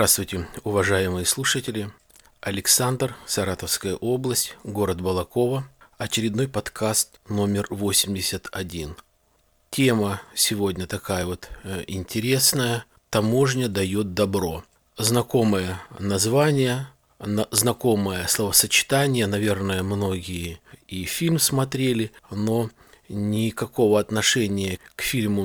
Здравствуйте, уважаемые слушатели. Александр, Саратовская область, город Балакова. Очередной подкаст номер 81. Тема сегодня такая вот э, интересная. Таможня дает добро. Знакомое название, знакомое словосочетание, наверное, многие и фильм смотрели, но никакого отношения к фильму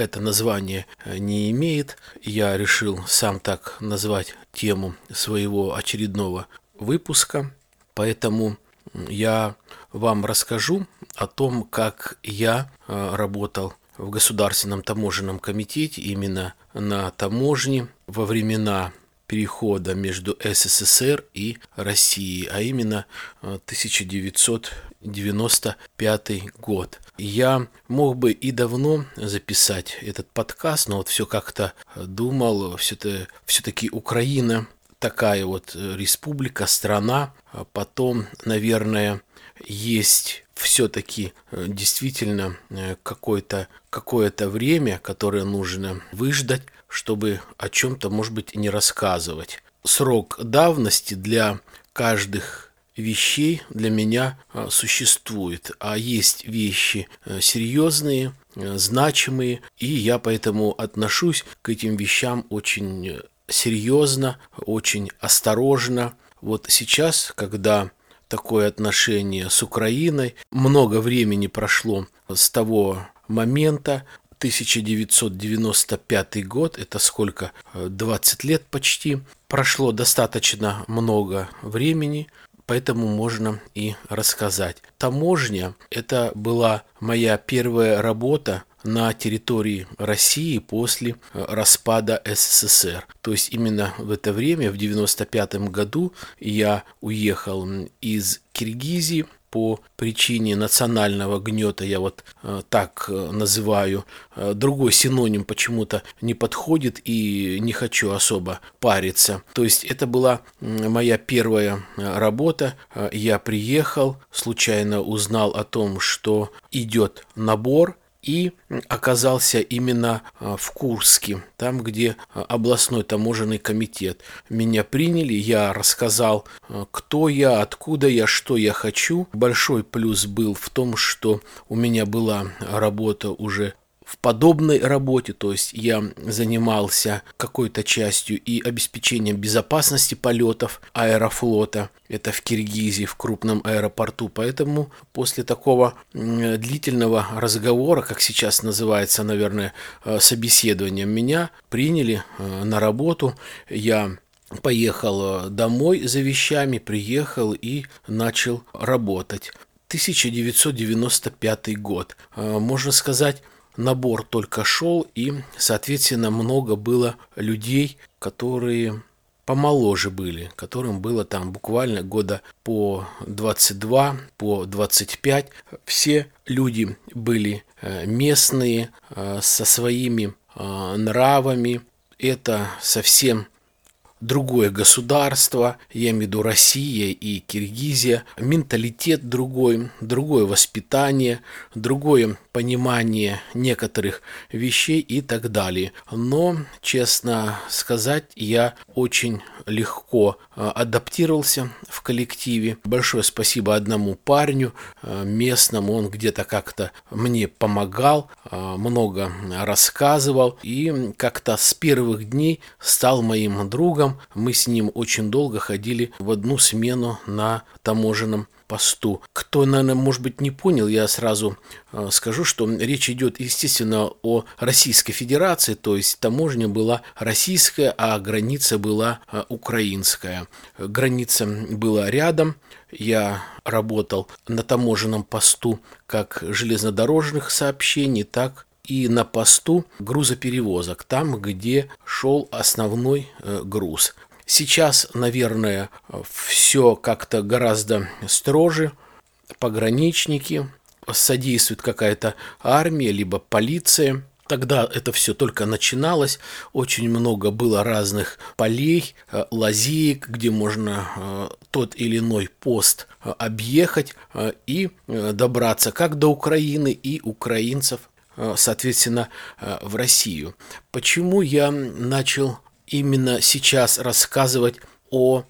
это название э, не имеет. Я решил сам так назвать тему своего очередного выпуска. Поэтому я вам расскажу о том, как я э, работал в Государственном таможенном комитете именно на таможне во времена перехода между СССР и Россией, а именно э, 1900 95 год. Я мог бы и давно записать этот подкаст, но вот все как-то думал, все-таки Украина такая вот э, республика, страна. А потом, наверное, есть все-таки э, действительно э, какое-то какое -то время, которое нужно выждать, чтобы о чем-то, может быть, не рассказывать. Срок давности для каждых вещей для меня э, существует, а есть вещи серьезные, значимые, и я поэтому отношусь к этим вещам очень серьезно, очень осторожно. Вот сейчас, когда такое отношение с Украиной. Много времени прошло с того момента, 1995 год, это сколько, 20 лет почти, прошло достаточно много времени, поэтому можно и рассказать. Таможня – это была моя первая работа на территории России после э, распада СССР. То есть именно в это время, в 1995 году, я уехал из Киргизии по причине национального гнета, я вот э, так э, называю, э, другой синоним почему-то не подходит и не хочу особо париться. То есть это была моя первая работа. Я приехал, случайно узнал о том, что идет набор и оказался именно а, в Курске, там, где а, областной таможенный комитет. Меня приняли, я рассказал, а, кто я, откуда я, что я хочу. Большой плюс был в том, что у меня была работа уже в подобной работе, то есть я занимался какой-то частью и обеспечением безопасности полетов аэрофлота, это в Киргизии, в крупном аэропорту, поэтому после такого длительного разговора, как сейчас называется, наверное, э, собеседование, меня приняли э, на работу, я поехал э, домой за вещами, приехал и начал работать. 1995 год. Можно сказать, набор только шел, и, соответственно, много было людей, которые помоложе были, которым было там буквально года по 22, по 25. Все люди были э, местные, э, со своими э, нравами. Это совсем другое государство, я имею в виду Россия и Киргизия, менталитет другой, другое воспитание, другое понимание некоторых вещей и так далее. Но, честно сказать, я очень легко а, адаптировался в коллективе. Большое спасибо одному парню а, местному, он где-то как-то мне помогал, а, много рассказывал и как-то с первых дней стал моим другом. Мы с ним очень долго ходили в одну смену на таможенном посту. Кто, наверное, может быть, не понял, я сразу э, скажу, что речь идет, естественно, о Российской Федерации, то есть таможня была российская, а граница была э, украинская. Граница была рядом, я работал на таможенном посту как железнодорожных сообщений, так и на посту грузоперевозок, там, где шел основной э, груз. Сейчас, наверное, все как-то гораздо строже. Пограничники, содействует какая-то армия, либо полиция. Тогда это все только начиналось, очень много было разных полей, э, лазеек, где можно э, тот или иной пост объехать и добраться как до Украины и украинцев, соответственно, в Россию. Почему я начал именно сейчас рассказывать о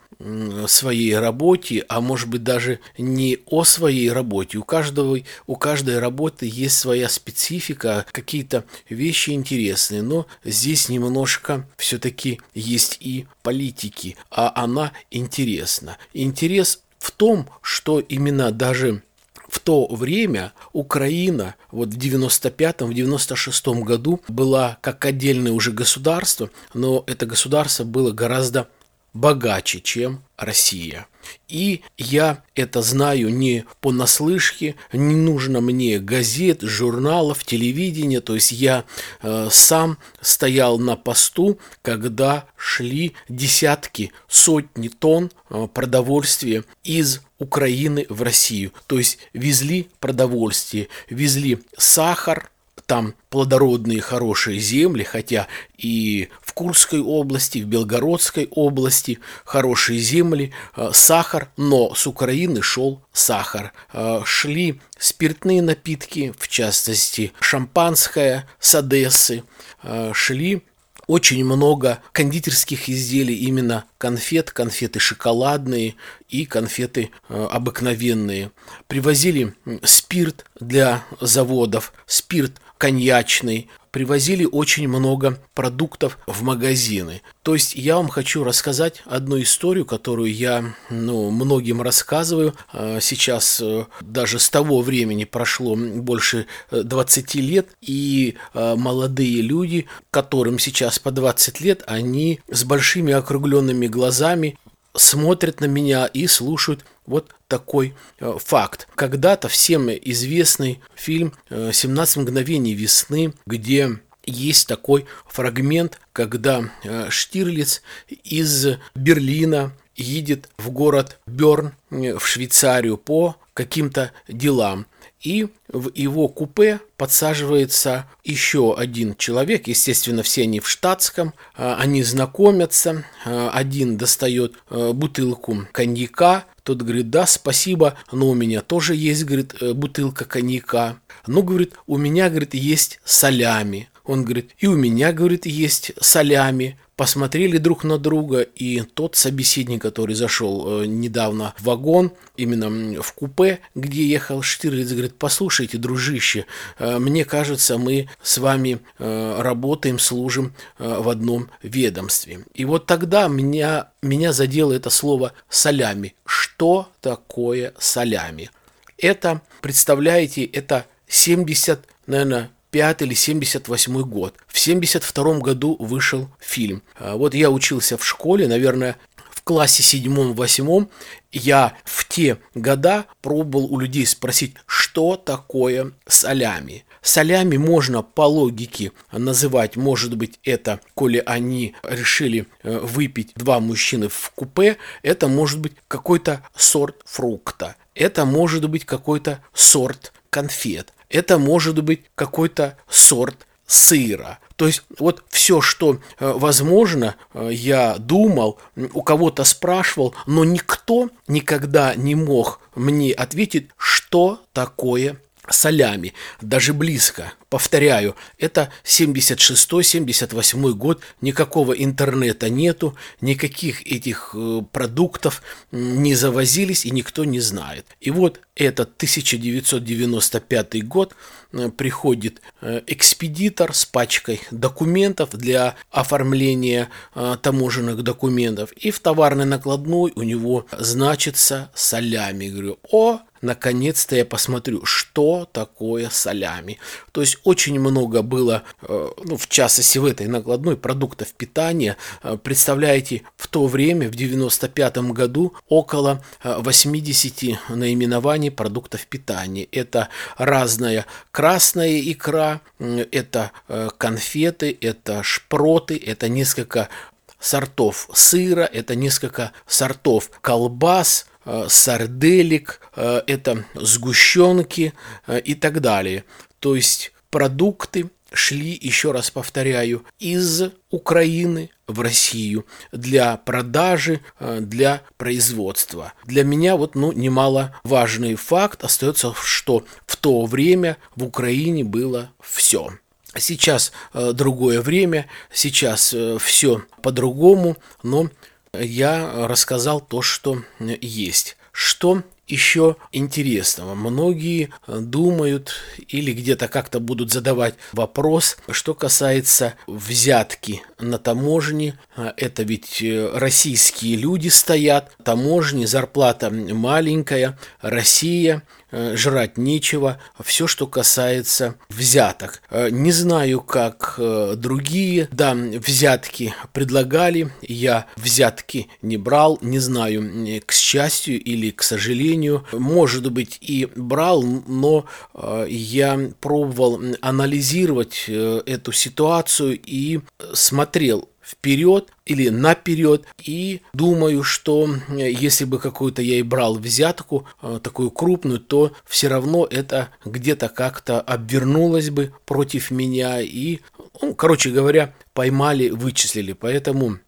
своей работе, а может быть даже не о своей работе. У каждого, у каждой работы есть своя специфика, какие-то вещи интересные, но здесь немножко все-таки есть и политики, а она интересна. Интерес в том, что именно даже в то время Украина вот в 95-м, в 96-м году была как отдельное уже государство, но это государство было гораздо богаче, чем Россия. И я это знаю не понаслышке, не нужно мне газет, журналов, телевидения, то есть я э, сам стоял на посту, когда шли десятки, сотни тонн э, продовольствия из Украины в Россию. То есть везли продовольствие, везли сахар, там плодородные хорошие земли, хотя и в Курской области, в Белгородской области хорошие земли, э, сахар, но с Украины шел сахар. Э, шли спиртные напитки, в частности шампанское с Одессы, э, шли очень много кондитерских изделий, именно конфет, конфеты шоколадные и конфеты э, обыкновенные. Привозили спирт для заводов, спирт коньячный, привозили очень много продуктов в магазины. То есть я вам хочу рассказать одну историю, которую я ну, многим рассказываю. А, сейчас э, даже с того времени прошло больше 20 э, лет, и э, молодые люди, которым сейчас по 20 лет, они с большими округленными глазами смотрят на меня и слушают вот такой э, факт. Когда-то всем известный фильм «17 мгновений весны», где есть такой фрагмент, когда э, Штирлиц из Берлина едет в город Берн э, в Швейцарию по каким-то делам. И в его купе подсаживается еще один человек, естественно, все они в штатском, э, они знакомятся, один достает бутылку коньяка, тот говорит, да, спасибо, но у меня тоже есть, говорит, бутылка коньяка. Ну, говорит, у меня, говорит, есть солями. Он говорит, и у меня, говорит, есть солями. Посмотрели друг на друга, и тот собеседник, который зашел э, недавно в вагон, именно в купе, где ехал Штирлиц, говорит, послушайте, дружище, э, мне кажется, мы с вами э, работаем, служим в одном ведомстве. И вот тогда меня, меня задело это слово «солями». Что такое солями? Это, представляете, это 70, наверное, 75 или 78 год. В 72 году вышел фильм. А, вот я учился в школе, наверное, в классе седьмом-восьмом я в те года пробовал у людей спросить, что такое солями. Солями можно по логике называть, может быть, это, коли они решили э, выпить два мужчины в купе, это может быть какой-то сорт фрукта, это может быть какой-то сорт конфет, это может быть какой-то сорт сыра. То есть вот все, что э, возможно, э, я думал, у кого-то спрашивал, но никто никогда не мог мне ответить, что такое солями, даже близко. Повторяю, это 76-78 год, никакого интернета нету, никаких этих э, продуктов не завозились и никто не знает. И вот этот 1995 год э, приходит э, экспедитор с пачкой документов для оформления таможенных документов, и в товарной накладной у него значится солями. Говорю, о, наконец-то я посмотрю, что такое солями. То есть очень много было, э, ну, в частности в этой накладной, продуктов питания. Э, представляете, в то время, в 95 году, около 80 э, наименований продуктов питания. Это разная красная икра, это конфеты, это шпроты, это несколько сортов сыра, это несколько сортов колбас, сарделек, это сгущенки и так далее. То есть продукты шли, еще раз повторяю, из Украины в Россию для продажи, э, для производства. Для меня вот ну, немаловажный факт остается, что в то время в Украине было все. Сейчас э, другое время, сейчас э, все по-другому, но я рассказал то, что есть. Что еще интересного. Многие думают или где-то как-то будут задавать вопрос, что касается взятки на таможне. Это ведь российские люди стоят, таможни, зарплата маленькая, Россия – Э, жрать нечего, все, что касается взяток. Э, не знаю, как э, другие, да, взятки предлагали, я взятки не брал, не знаю, к счастью или к сожалению, может быть и брал, но я пробовал анализировать эту ситуацию и смотрел, вперед или наперед. И думаю, что э, если бы какую-то я и брал взятку, э, такую крупную, то все равно это где-то как-то обвернулось бы против меня. И, ну, короче говоря, поймали, вычислили. Поэтому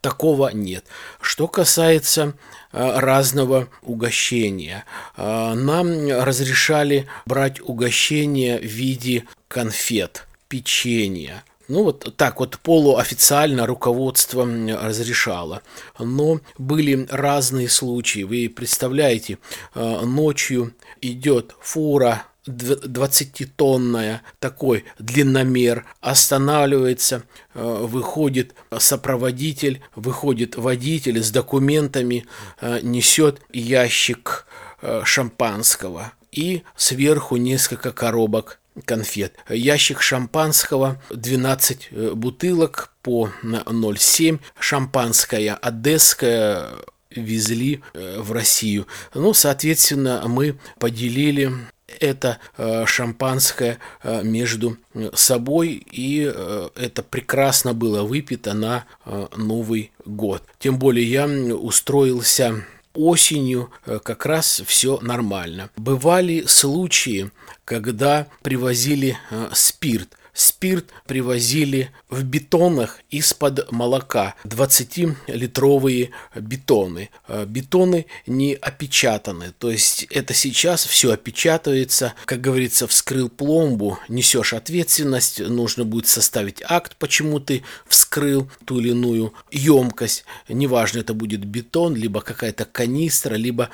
такого нет. Что касается э, разного угощения. Нам разрешали брать угощение в виде конфет, печенья, ну, вот так вот полуофициально руководство разрешало. Но были разные случаи. Вы представляете, э, ночью идет фура 20-тонная, такой длинномер, останавливается, э, выходит сопроводитель, выходит водитель с документами, э, несет ящик шампанского и сверху несколько коробок конфет. Ящик шампанского, 12 э, бутылок по 0,7. Шампанское одесское везли э, в Россию. Ну, соответственно, мы поделили это э, шампанское между собой, и это прекрасно было выпито на Новый год. Тем более я устроился осенью э, как раз все нормально. Бывали случаи, когда привозили э, спирт – Спирт привозили в бетонах из-под молока, 20-литровые бетоны. Э, бетоны не опечатаны, то есть это сейчас все опечатывается, как говорится, вскрыл пломбу, несешь ответственность, нужно будет составить акт, почему ты вскрыл ту или иную емкость, неважно, это будет бетон, либо какая-то канистра, либо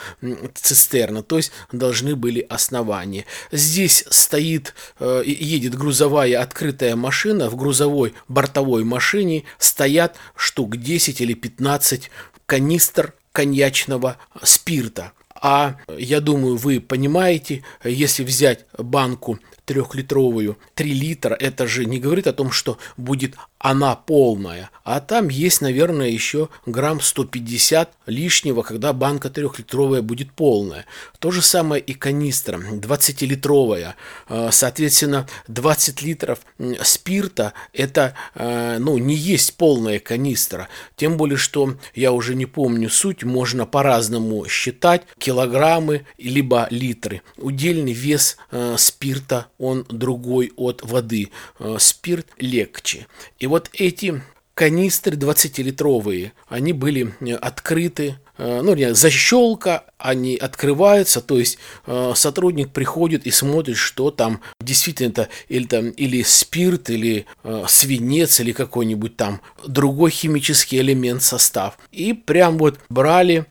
цистерна, то есть должны были основания. Здесь стоит, э, едет грузовая открытая машина, в грузовой бортовой машине стоят штук 10 или 15 канистр коньячного спирта. А я думаю, вы понимаете, если взять банку трехлитровую, 3 литра, это же не говорит о том, что будет она полная. А там есть, наверное, еще грамм 150 лишнего, когда банка трехлитровая будет полная. То же самое и канистра 20-литровая. А, соответственно, 20 литров спирта это а, ну, не есть полная канистра. Тем более, что я уже не помню суть, можно по-разному считать килограммы либо литры. Удельный вес а, спирта он другой от воды. Спирт легче. И вот эти канистры 20-литровые, они были э, открыты, э, ну, не, защелка, они открываются, то есть э, сотрудник приходит и смотрит, что там действительно это или, там, или спирт, или свинец, или какой-нибудь там другой химический элемент, состав. И прям вот брали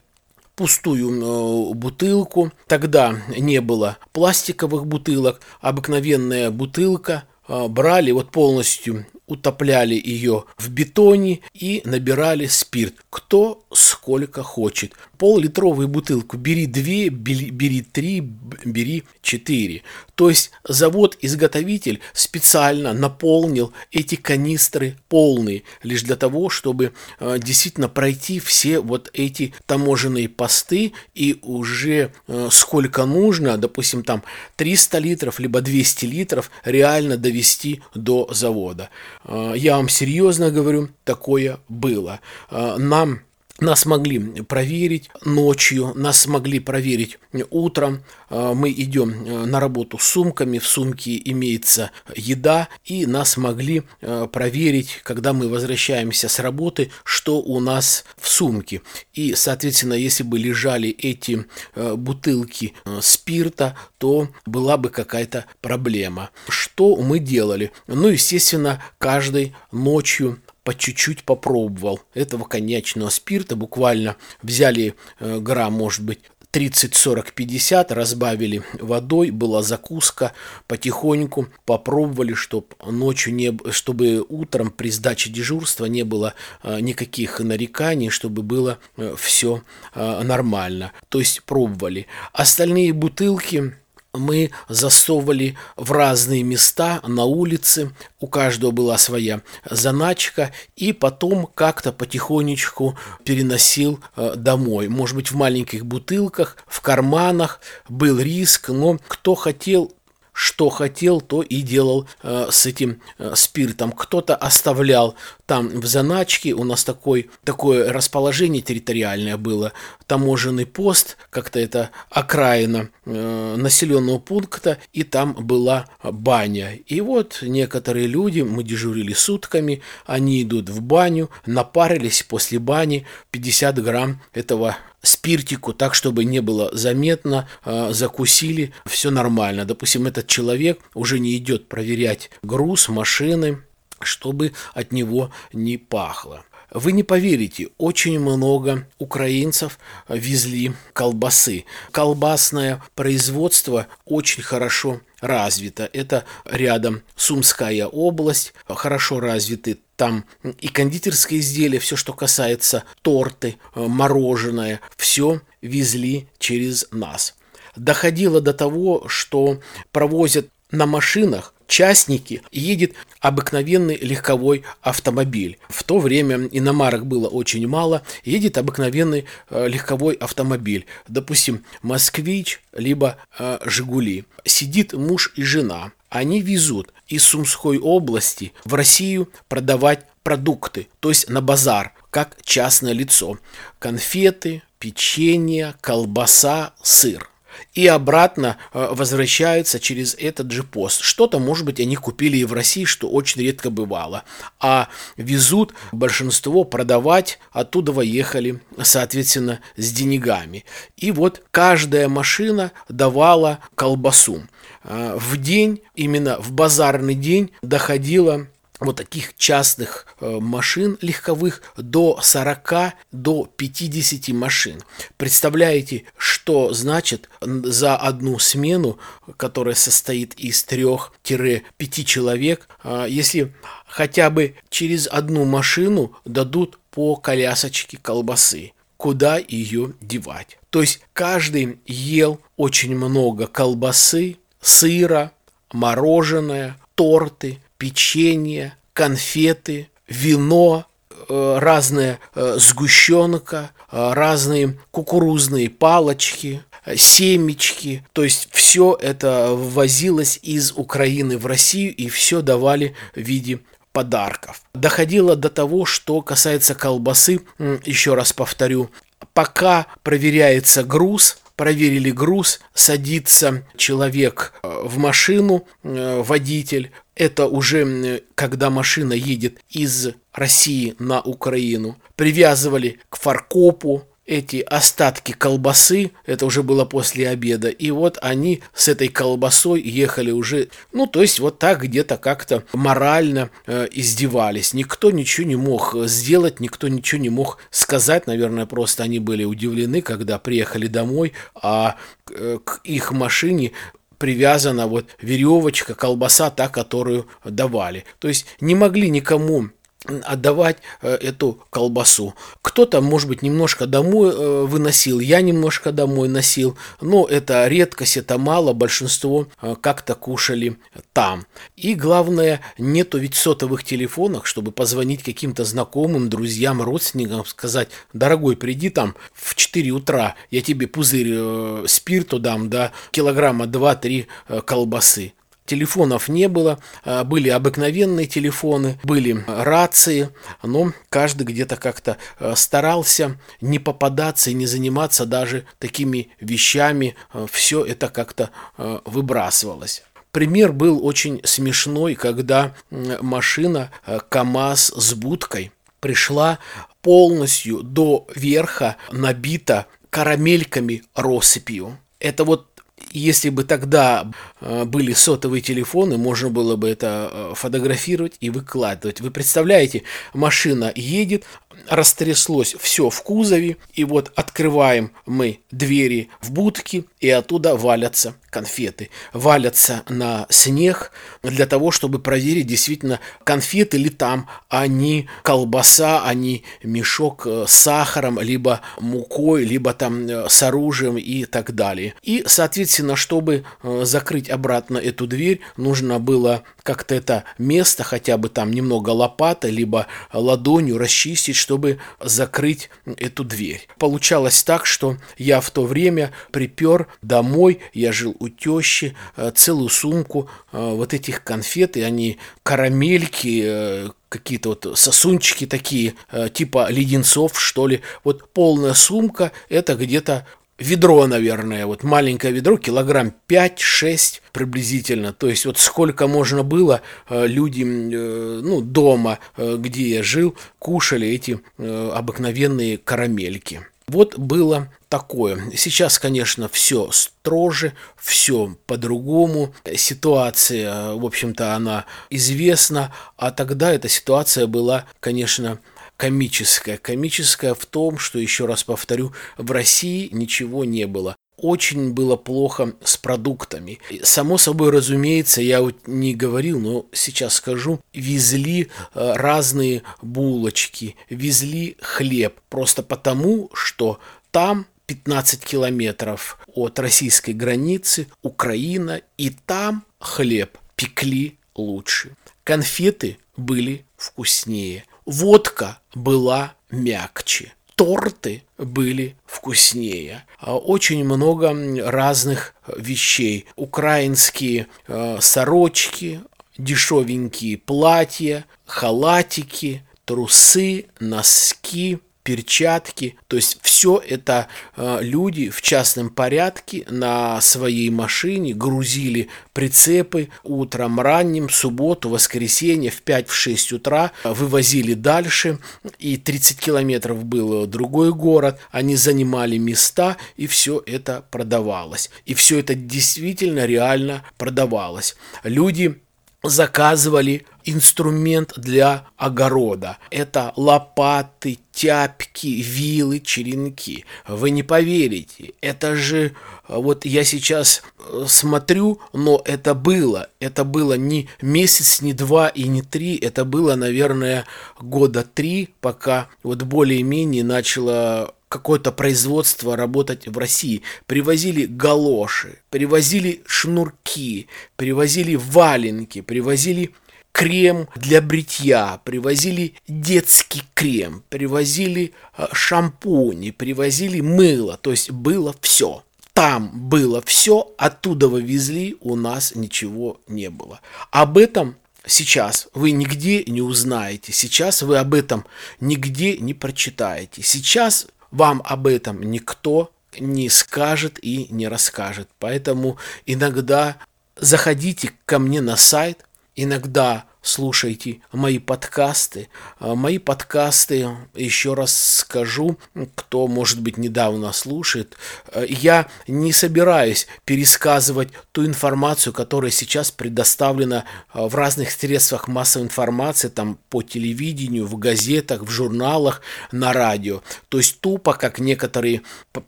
пустую бутылку, тогда не было пластиковых бутылок, обыкновенная бутылка, брали вот полностью утопляли ее в бетоне и набирали спирт. Кто сколько хочет. Пол-литровую бутылку бери две, бери три, бери четыре. То есть завод-изготовитель специально наполнил эти канистры полные, лишь для того, чтобы э, действительно пройти все вот эти таможенные посты и уже э, сколько нужно, допустим, там 300 литров, либо 200 литров реально довести до завода. Э, я вам серьезно говорю, такое было. Э, нам нас могли проверить ночью, нас могли проверить утром. А, мы идем э, на работу с сумками, в сумке имеется еда, и нас могли э, проверить, когда мы возвращаемся с работы, что у нас в сумке. И, соответственно, если бы лежали эти э, бутылки спирта, то была бы какая-то проблема. Что мы делали? Ну, естественно, каждой ночью по чуть-чуть попробовал этого коньячного спирта, буквально взяли э, грамм, может быть, 30, 40, 50, разбавили водой, была закуска, потихоньку попробовали, чтобы ночью не, чтобы утром при сдаче дежурства не было э, никаких нареканий, чтобы было э, все э, нормально. То есть пробовали. Остальные бутылки мы засовывали в разные места на улице, у каждого была своя заначка, и потом как-то потихонечку переносил э, домой. Может быть, в маленьких бутылках, в карманах. Был риск, но кто хотел, что хотел, то и делал э, с этим э, спиртом. Кто-то оставлял там в заначке, у нас такой, такое расположение территориальное было, таможенный пост, как-то это окраина э, населенного пункта, и там была баня. И вот некоторые люди, мы дежурили сутками, они идут в баню, напарились после бани 50 грамм этого спиртику, так, чтобы не было заметно, э, закусили, все нормально. Допустим, этот человек уже не идет проверять груз машины, чтобы от него не пахло. Вы не поверите, очень много украинцев везли колбасы. Колбасное производство очень хорошо развито. Это рядом Сумская область, хорошо развиты там и кондитерские изделия, все, что касается торты, мороженое, все везли через нас. Доходило до того, что провозят на машинах частники едет обыкновенный легковой автомобиль. В то время иномарок было очень мало, едет обыкновенный э, легковой автомобиль. Допустим, «Москвич» либо э, «Жигули». Сидит муж и жена. Они везут из Сумской области в Россию продавать продукты, то есть на базар, как частное лицо. Конфеты, печенье, колбаса, сыр и обратно э, возвращаются через этот же пост. Что-то, может быть, они купили и в России, что очень редко бывало. А везут большинство продавать, оттуда ехали, соответственно, с деньгами. И вот каждая машина давала колбасу. Э, в день, именно в базарный день, доходило вот таких частных э, машин легковых до 40, до 50 машин. Представляете, что значит за одну смену, которая состоит из 3-5 человек, э, если хотя бы через одну машину дадут по колясочке колбасы, куда ее девать. То есть каждый ел очень много колбасы, сыра, мороженое, торты – печенье, конфеты, вино, э, разная э, сгущенка, э, разные кукурузные палочки, семечки. То есть все это ввозилось из Украины в Россию и все давали в виде подарков. Доходило до того, что касается колбасы, еще раз повторю, пока проверяется груз, проверили груз, садится человек в машину, водитель, это уже когда машина едет из России на Украину. Привязывали к фаркопу эти остатки колбасы, это уже было после обеда, и вот они с этой колбасой ехали уже, ну, то есть вот так где-то как-то морально э, издевались. Никто ничего не мог сделать, никто ничего не мог сказать, наверное, просто они были удивлены, когда приехали домой, а э, к их машине привязана вот веревочка, колбаса, та, которую давали. То есть не могли никому отдавать э, эту колбасу. Кто-то, может быть, немножко домой э, выносил, я немножко домой носил, но это редкость, это мало, большинство э, как-то кушали там. И главное, нету ведь сотовых телефонов, чтобы позвонить каким-то знакомым, друзьям, родственникам, сказать, дорогой, приди там в 4 утра, я тебе пузырь спирту дам, да, килограмма 2-3 колбасы. Телефонов не было, а, были обыкновенные телефоны, были рации, но каждый где-то как-то а, старался не попадаться и не заниматься даже такими вещами. А, Все это как-то выбрасывалось. Пример был очень смешной, когда машина КАМАЗ с будкой пришла полностью до верха набита карамельками россыпью. Это вот если бы тогда э, были сотовые телефоны, можно было бы это э, фотографировать и выкладывать. Вы представляете, машина едет, растряслось все в кузове, и вот открываем мы двери в будке, и оттуда валятся конфеты. Валятся на снег для того, чтобы проверить, действительно, конфеты ли там, а не колбаса, а не мешок э, с сахаром, либо мукой, либо там э, с оружием и так далее. И, соответственно, чтобы э, закрыть обратно эту дверь, нужно было как-то это место, хотя бы там немного лопатой, либо ладонью расчистить, чтобы закрыть эту дверь. Получалось так, что я в то время припер домой, я жил у тещи, э, целую сумку э, вот этих конфет, и они карамельки, э, какие-то вот сосунчики такие, типа леденцов, что ли. Вот полная сумка, это где-то ведро, наверное, вот маленькое ведро, килограмм 5-6 приблизительно. То есть вот сколько можно было люди, ну, дома, где я жил, кушали эти обыкновенные карамельки. Вот было такое. Сейчас, конечно, все строже, все по-другому. Ситуация, в общем-то, она известна, а тогда эта ситуация была, конечно, комическая. Комическая в том, что, еще раз повторю, в России ничего не было очень было плохо с продуктами. Само собой, разумеется, я вот не говорил, но сейчас скажу, везли э, разные булочки, везли хлеб, просто потому, что там 15 километров от российской границы Украина, и там хлеб пекли лучше. Конфеты были вкуснее, водка была мягче торты были вкуснее. А очень много разных вещей. Украинские э, сорочки, дешевенькие платья, халатики, трусы, носки – перчатки. То есть все это э, люди в частном порядке на своей машине грузили прицепы утром ранним, субботу, воскресенье в 5-6 утра, вывозили дальше. И 30 километров был другой город. Они занимали места, и все это продавалось. И все это действительно реально продавалось. Люди заказывали инструмент для огорода. Это лопаты, тяпки, вилы, черенки. Вы не поверите, это же вот я сейчас э, смотрю, но это было. Это было не месяц, не два и не три. Это было, наверное, года три, пока вот более-менее начало какое-то производство работать в России. Привозили галоши, привозили шнурки, привозили валенки, привозили крем для бритья, привозили детский крем, привозили э, шампуни, привозили мыло, то есть было все. Там было все, оттуда вывезли, у нас ничего не было. Об этом сейчас вы нигде не узнаете, сейчас вы об этом нигде не прочитаете. Сейчас вам об этом никто не скажет и не расскажет. Поэтому иногда заходите ко мне на сайт, иногда слушайте мои подкасты. А, мои подкасты, еще раз скажу, кто, может быть, недавно слушает, а, я не собираюсь пересказывать ту информацию, которая сейчас предоставлена а, в разных средствах массовой информации, там по телевидению, в газетах, в журналах, на радио. То есть тупо, как некоторые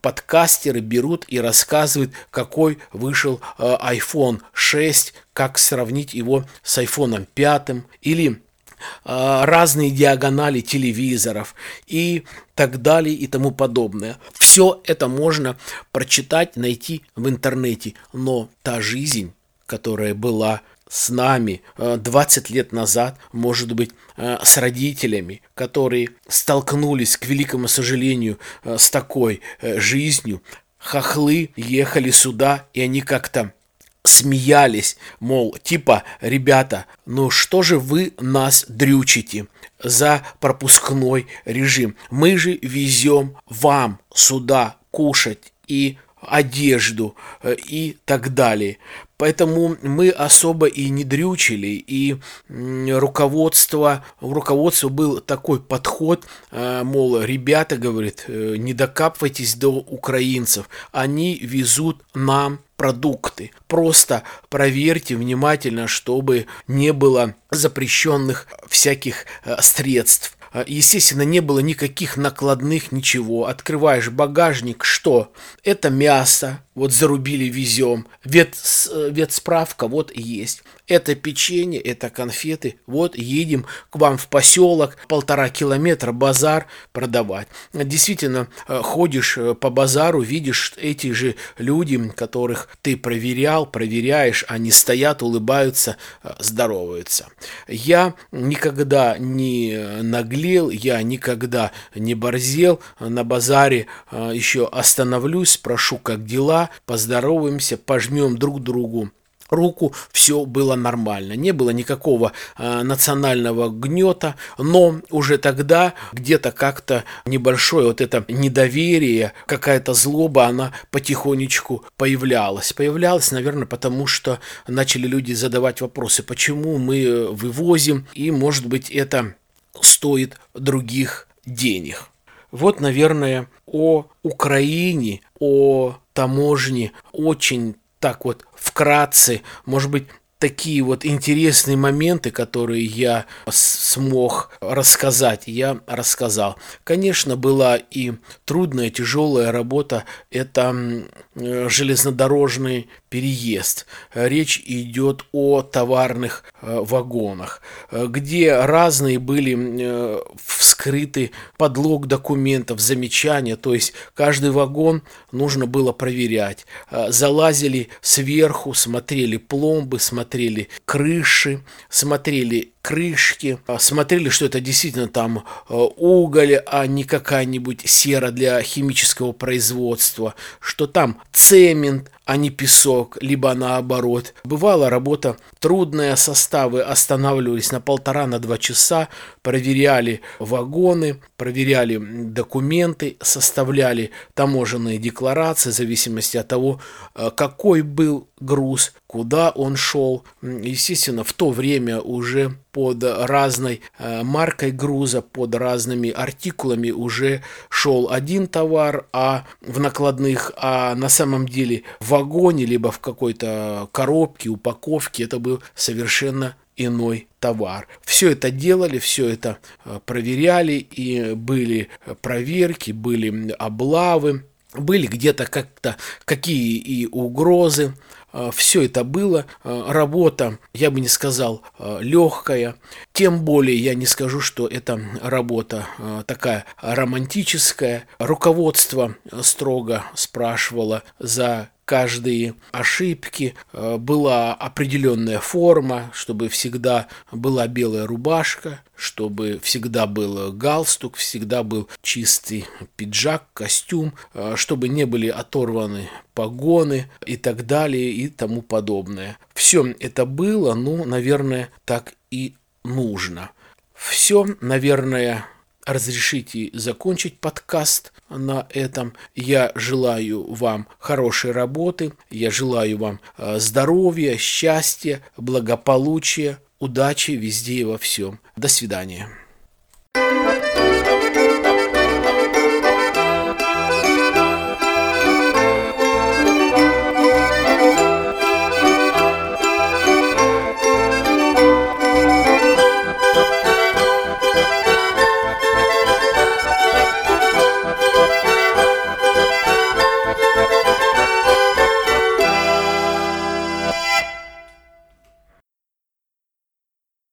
подкастеры берут и рассказывают, какой вышел iPhone 6, как сравнить его с iPhone 5 или а, разные диагонали телевизоров и так далее и тому подобное. Все это можно прочитать, найти в интернете, но та жизнь, которая была с нами 20 лет назад, может быть, с родителями, которые столкнулись, к великому сожалению, с такой жизнью. Хохлы ехали сюда, и они как-то смеялись, мол, типа, ребята, ну что же вы нас дрючите за пропускной режим? Мы же везем вам сюда кушать и одежду э, и так далее. Поэтому мы особо и не дрючили, и руководство, у руководства был такой подход, э, мол, ребята, говорит, э, не докапывайтесь до украинцев, они везут нам продукты. Просто проверьте внимательно, чтобы не было запрещенных всяких средств. А, естественно, не было никаких накладных, ничего. Открываешь багажник, что? Это мясо, вот зарубили, везем. Вет, ветсправка, вот есть. Это печенье, это конфеты. Вот едем к вам в поселок, полтора километра базар продавать. Действительно, э, ходишь э, по базару, видишь эти же люди, которых ты проверял, проверяешь, они стоят, улыбаются, э, здороваются. Я никогда не наглел, я никогда не борзел на базаре. Еще остановлюсь, спрошу, как дела, поздороваемся, пожмем друг другу руку, все было нормально. Не было никакого э, национального гнета, но уже тогда где-то как-то небольшое вот это недоверие, какая-то злоба, она потихонечку появлялась. Появлялась, наверное, потому что начали люди задавать вопросы, почему мы вывозим, и, может быть, это стоит других денег. Вот, наверное, о Украине, о таможне очень так вот вкратце, может быть, такие вот интересные моменты, которые я смог рассказать, я рассказал. Конечно, была и трудная, тяжелая работа, это железнодорожный переезд. Речь идет о товарных э, вагонах, э, где разные были э, вскрыты подлог документов, замечания, то есть каждый вагон нужно было проверять. Залазили сверху, смотрели пломбы, смотрели крыши, смотрели крышки, смотрели, что это действительно там уголь, а не какая-нибудь сера для химического производства, что там цемент, а не песок, либо наоборот. Бывала работа трудная, составы останавливались на полтора, на два часа, проверяли вагоны, проверяли документы, составляли таможенные декларации в зависимости от того, э, какой был груз, куда он шел. Естественно, в то время уже под разной э, маркой груза, под разными артикулами уже шел один товар, а в накладных, а на самом деле в вагоне, либо в какой-то коробке, упаковке это был совершенно иной товар. Все это делали, все это э, проверяли, и были проверки, были облавы, были где-то как-то какие и угрозы. Э, все это было. Э, работа, я бы не сказал, легкая. Тем более я не скажу, что это работа такая романтическая. Руководство строго спрашивало за каждой ошибки э, была определенная форма, чтобы всегда была белая рубашка, чтобы всегда был галстук, всегда был чистый пиджак, костюм, э, чтобы не были оторваны погоны и так далее и тому подобное. Все это было, ну, наверное, так и нужно. Все, наверное, разрешите закончить подкаст на этом. Я желаю вам хорошей работы, я желаю вам э, здоровья, счастья, благополучия, удачи везде и во всем. До свидания.